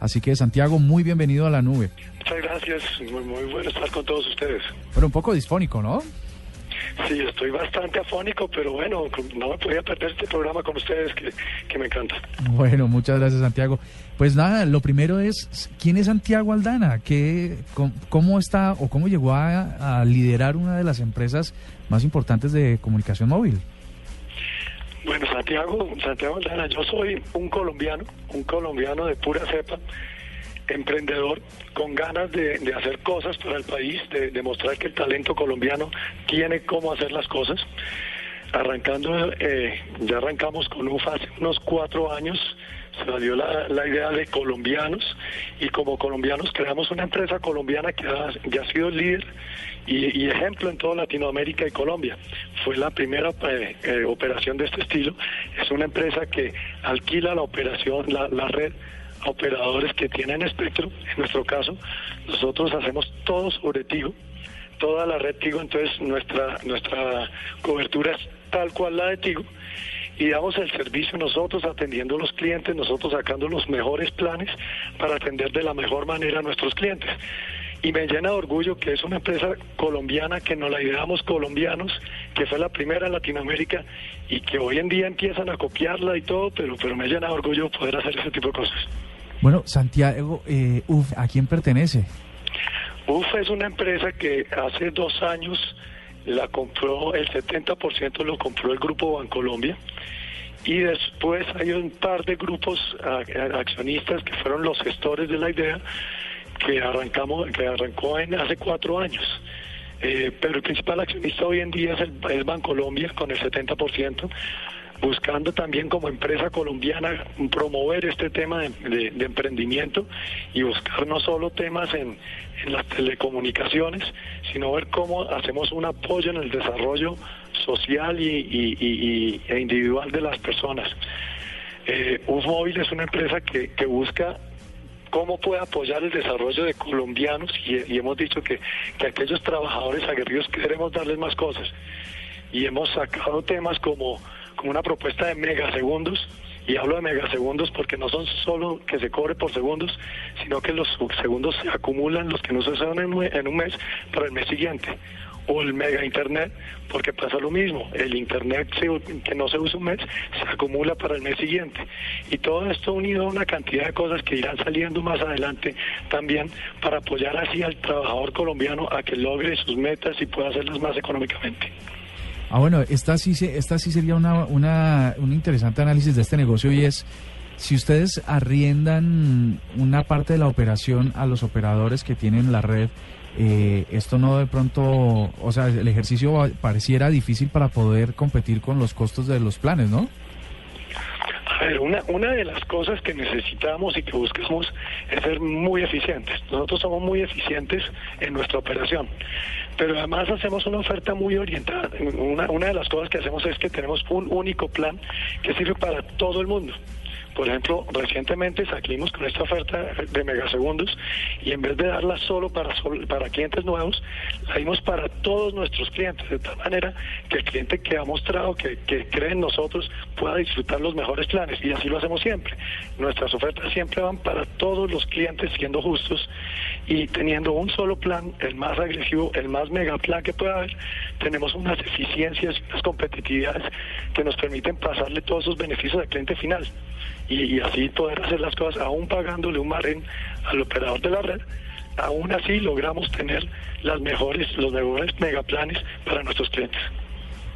Así que Santiago, muy bienvenido a la nube. Muchas gracias, muy, muy bueno estar con todos ustedes. Pero un poco disfónico, ¿no? Sí, estoy bastante afónico, pero bueno, no me podía perder este programa con ustedes que, que me encanta. Bueno, muchas gracias Santiago. Pues nada, lo primero es, ¿quién es Santiago Aldana? ¿Qué, cómo, cómo está o cómo llegó a, a liderar una de las empresas más importantes de comunicación móvil? Bueno, Santiago, Santiago Aldana, yo soy un colombiano, un colombiano de pura cepa, emprendedor, con ganas de, de hacer cosas para el país, de demostrar que el talento colombiano tiene cómo hacer las cosas. Arrancando, eh, ya arrancamos con UFA hace unos cuatro años, se dio la, la, idea de colombianos y como colombianos creamos una empresa colombiana que ha, ya ha sido líder y, y, ejemplo en toda Latinoamérica y Colombia. Fue la primera eh, eh, operación de este estilo. Es una empresa que alquila la operación, la, la red a operadores que tienen espectro. En nuestro caso, nosotros hacemos todo sobre Tigo, toda la red Tigo, entonces nuestra, nuestra cobertura es tal cual la de Tigo y damos el servicio nosotros atendiendo a los clientes, nosotros sacando los mejores planes para atender de la mejor manera a nuestros clientes. Y me llena de orgullo que es una empresa colombiana que nos la ideamos colombianos, que fue la primera en Latinoamérica y que hoy en día empiezan a copiarla y todo, pero, pero me llena de orgullo poder hacer ese tipo de cosas. Bueno, Santiago, eh, uf, ¿a quién pertenece? UF es una empresa que hace dos años la compró, el 70% lo compró el Grupo Bancolombia y después hay un par de grupos accionistas que fueron los gestores de la idea que arrancamos, que arrancó en hace cuatro años. Eh, pero el principal accionista hoy en día es el es Bancolombia con el 70%, buscando también como empresa colombiana promover este tema de, emprendimiento y buscar no solo temas en, las telecomunicaciones, sino ver cómo hacemos un apoyo en el desarrollo social y, e individual de las personas. Eh, UFMóvil es una empresa que, busca cómo puede apoyar el desarrollo de colombianos y, y hemos dicho que, que aquellos trabajadores aguerridos queremos darles más cosas y hemos sacado temas como, como una propuesta de megasegundos y hablo de megasegundos porque no son solo que se cobre por segundos, sino que los segundos se acumulan, los que no se usan en un mes, para el mes siguiente. O el mega internet, porque pasa lo mismo. El internet que no se usa un mes se acumula para el mes siguiente. Y todo esto unido a una cantidad de cosas que irán saliendo más adelante también para apoyar así al trabajador colombiano a que logre sus metas y pueda hacerlas más económicamente. Ah, bueno, esta sí, esta sí sería una, una, un interesante análisis de este negocio y es si ustedes arriendan una parte de la operación a los operadores que tienen la red, eh, esto no de pronto, o sea, el ejercicio pareciera difícil para poder competir con los costos de los planes, ¿no? Ver, una, una de las cosas que necesitamos y que buscamos es ser muy eficientes. Nosotros somos muy eficientes en nuestra operación, pero además hacemos una oferta muy orientada. Una, una de las cosas que hacemos es que tenemos un único plan que sirve para todo el mundo. Por ejemplo, recientemente salimos con esta oferta de megasegundos y en vez de darla solo para, para clientes nuevos, la dimos para todos nuestros clientes, de tal manera que el cliente que ha mostrado que, que cree en nosotros pueda disfrutar los mejores planes y así lo hacemos siempre. Nuestras ofertas siempre van para todos los clientes siendo justos y teniendo un solo plan, el más agresivo, el más mega plan que pueda haber, tenemos unas eficiencias unas competitividades que nos permiten pasarle todos esos beneficios al cliente final y, y, así poder hacer las cosas aún pagándole un margen al operador de la red. Aún así logramos tener las mejores, los mejores megaplanes para nuestros clientes.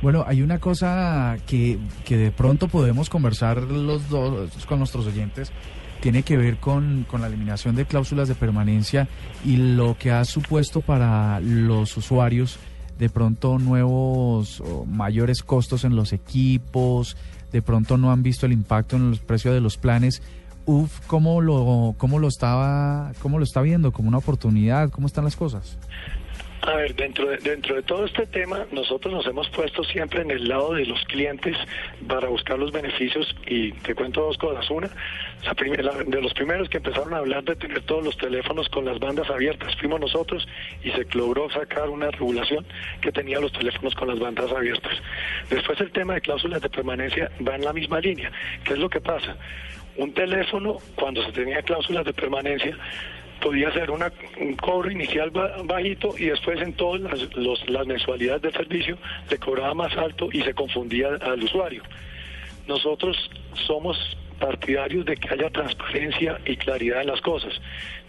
Bueno, hay una cosa que, que de pronto podemos conversar los dos con nuestros oyentes tiene que ver con, con, la eliminación de cláusulas de permanencia y lo que ha supuesto para los usuarios de pronto nuevos o mayores costos en los equipos, de pronto no han visto el impacto en los precios de los planes. UF, ¿cómo lo, cómo lo estaba, cómo lo está viendo? ¿Como una oportunidad? ¿Cómo están las cosas? A ver, dentro de, dentro de todo este tema, nosotros nos hemos puesto siempre en el lado de los clientes para buscar los beneficios y te cuento dos cosas. Una, de los primeros que empezaron a hablar de tener todos los teléfonos con las bandas abiertas fuimos nosotros y se logró sacar una regulación que tenía los teléfonos con las bandas abiertas. Después el tema de cláusulas de permanencia va en la misma línea. ¿Qué es lo que pasa? Un teléfono, cuando se tenía cláusulas de permanencia, podía ser una, un cobro inicial bajito y después en todas las, las mensualidades de servicio se cobraba más alto y se confundía al usuario. Nosotros somos partidarios de que haya transparencia y claridad en las cosas.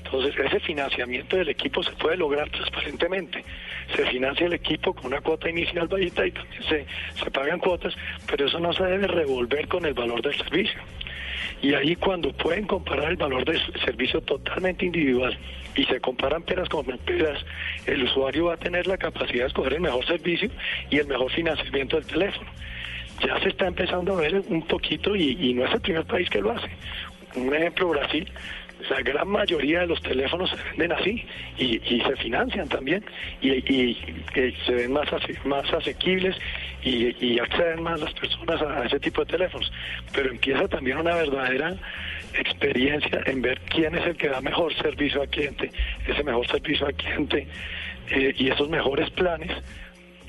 Entonces, ese financiamiento del equipo se puede lograr transparentemente. Se financia el equipo con una cuota inicial bajita y también se, se pagan cuotas, pero eso no se debe revolver con el valor del servicio. Y ahí cuando pueden comparar el valor del servicio totalmente individual y se comparan peras con peras, el usuario va a tener la capacidad de escoger el mejor servicio y el mejor financiamiento del teléfono. Ya se está empezando a ver un poquito y, no es el primer país que lo hace. Un ejemplo, Brasil, la gran mayoría de los teléfonos se venden así y, se financian también y, se ven más, más asequibles y, acceden más las personas a, ese tipo de teléfonos. Pero empieza también una verdadera experiencia en ver quién es el que da mejor servicio al cliente, ese mejor servicio al cliente eh, y esos mejores planes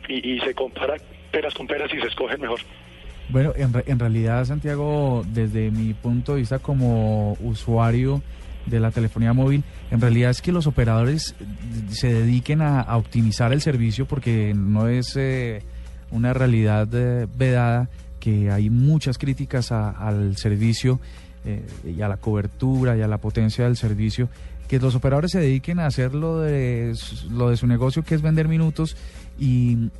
y, se compara peras con peras y se escoge mejor. Bueno, en, en realidad, Santiago, desde mi punto de vista como usuario, de la telefonía móvil, en realidad es que los operadores se dediquen a, optimizar el servicio porque no es eh, una realidad eh, vedada que hay muchas críticas al servicio eh, y a la cobertura y a la potencia del servicio, que los operadores se dediquen a hacer lo de, lo de su negocio que es vender minutos y,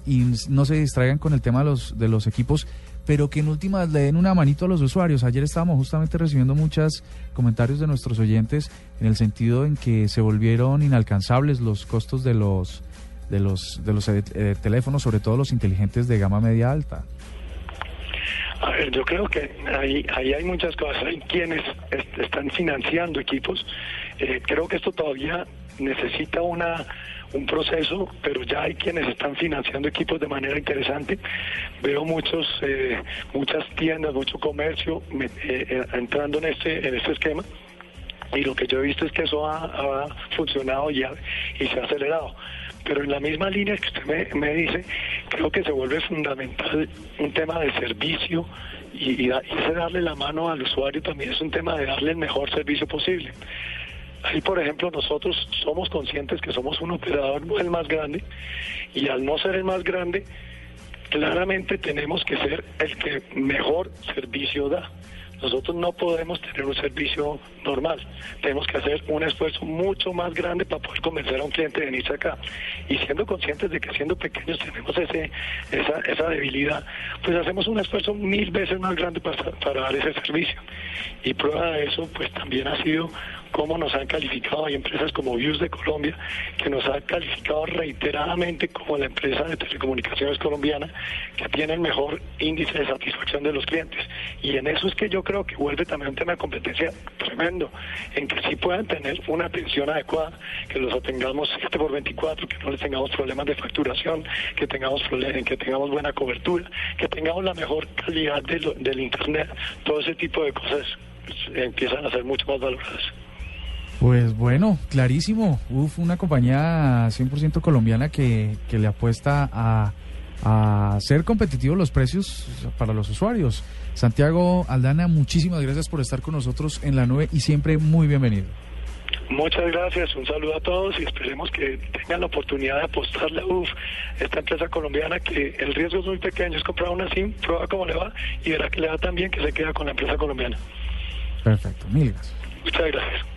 no se distraigan con el tema de los, de los equipos pero que en últimas le den una manito a los usuarios. Ayer estábamos justamente recibiendo muchos comentarios de nuestros oyentes en el sentido en que se volvieron inalcanzables los costos de los de los de los eh, eh, teléfonos, sobre todo los inteligentes de gama media alta. A ver, yo creo que ahí, ahí hay muchas cosas. Hay quienes están financiando equipos. Eh, creo que esto todavía necesita una un proceso, pero ya hay quienes están financiando equipos de manera interesante. Veo muchos, eh, muchas tiendas, mucho comercio eh, eh, entrando en este, en este esquema. Y lo que yo he visto es que eso ha, funcionado ya y se ha acelerado. Pero en la misma línea que usted me, dice, creo que se vuelve fundamental un tema de servicio y, y, ese darle la mano al usuario también es un tema de darle el mejor servicio posible. Ahí, por ejemplo, nosotros somos conscientes que somos un operador el más grande y al no ser el más grande, claramente tenemos que ser el que mejor servicio da. Nosotros no podemos tener un servicio normal. Tenemos que hacer un esfuerzo mucho más grande para poder convencer a un cliente de venirse acá. Y siendo conscientes de que siendo pequeños tenemos ese, esa, esa debilidad, pues hacemos un esfuerzo mil veces más grande para, para dar ese servicio. Y prueba de eso, pues también ha sido cómo nos han calificado, hay empresas como Views de Colombia, que nos han calificado reiteradamente como la empresa de telecomunicaciones colombiana que tiene el mejor índice de satisfacción de los clientes. Y en eso es que yo creo que vuelve también un tema de competencia tremendo, en que sí puedan tener una atención adecuada, que los atengamos 7 por 24, que no les tengamos problemas de facturación, que tengamos que tengamos buena cobertura, que tengamos la mejor calidad del Internet, todo ese tipo de cosas pues, empiezan a ser mucho más valoradas. Pues bueno, clarísimo. Uf, una compañía 100% colombiana que, que le apuesta a, a ser competitivos los precios para los usuarios. Santiago Aldana, muchísimas gracias por estar con nosotros en la nube y siempre muy bienvenido. Muchas gracias, un saludo a todos y esperemos que tengan la oportunidad de apostarle a UF, esta empresa colombiana que el riesgo es muy pequeño, es comprar una SIM, prueba cómo le va y verá que le va tan bien que se queda con la empresa colombiana. Perfecto, mil gracias. Muchas gracias.